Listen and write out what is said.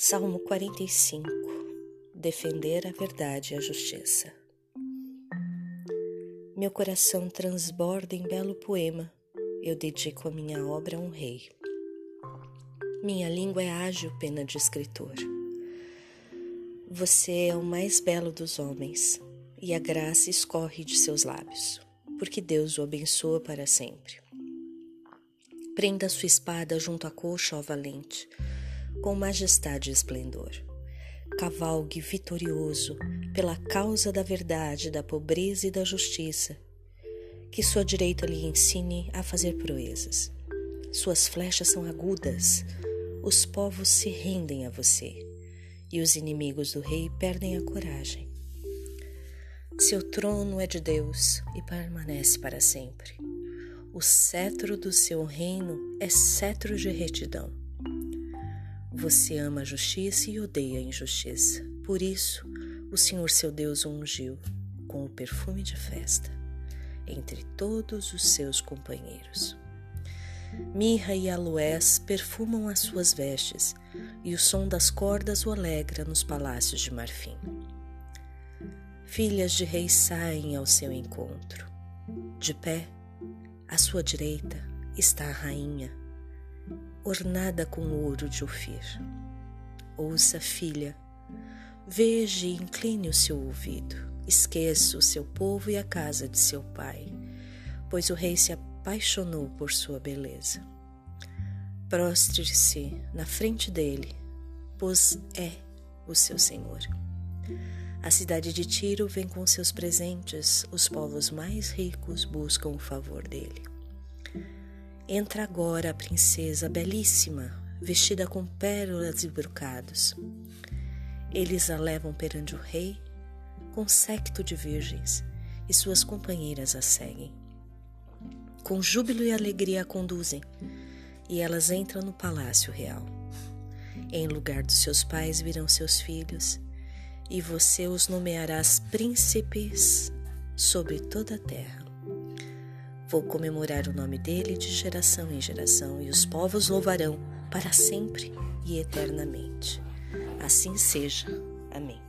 Salmo 45 Defender a verdade e a justiça. Meu coração transborda em belo poema, eu dedico a minha obra a um rei. Minha língua é ágil pena de escritor. Você é o mais belo dos homens, e a graça escorre de seus lábios, porque Deus o abençoa para sempre. Prenda sua espada junto à coxa, ó valente com majestade e esplendor. Cavalgue vitorioso pela causa da verdade, da pobreza e da justiça. Que sua direita lhe ensine a fazer proezas. Suas flechas são agudas, os povos se rendem a você, e os inimigos do rei perdem a coragem. Seu trono é de Deus e permanece para sempre. O cetro do seu reino é cetro de retidão. Você ama a justiça e odeia a injustiça. Por isso, o Senhor seu Deus o ungiu com o perfume de festa entre todos os seus companheiros. Mirra e aloés perfumam as suas vestes, e o som das cordas o alegra nos palácios de marfim. Filhas de reis saem ao seu encontro. De pé, à sua direita, está a rainha ornada com ouro de Ofir. Ouça, filha, veja e incline o seu ouvido, esqueça o seu povo e a casa de seu pai, pois o rei se apaixonou por sua beleza. Prostre-se na frente dele, pois é o seu senhor. A cidade de Tiro vem com seus presentes, os povos mais ricos buscam o favor dele. Entra agora a princesa belíssima, vestida com pérolas e brocados. Eles a levam perante o rei, com séquito de virgens, e suas companheiras a seguem. Com júbilo e alegria a conduzem, e elas entram no palácio real. Em lugar dos seus pais virão seus filhos, e você os nomearás príncipes sobre toda a terra. Vou comemorar o nome dele de geração em geração, e os povos louvarão para sempre e eternamente. Assim seja. Amém.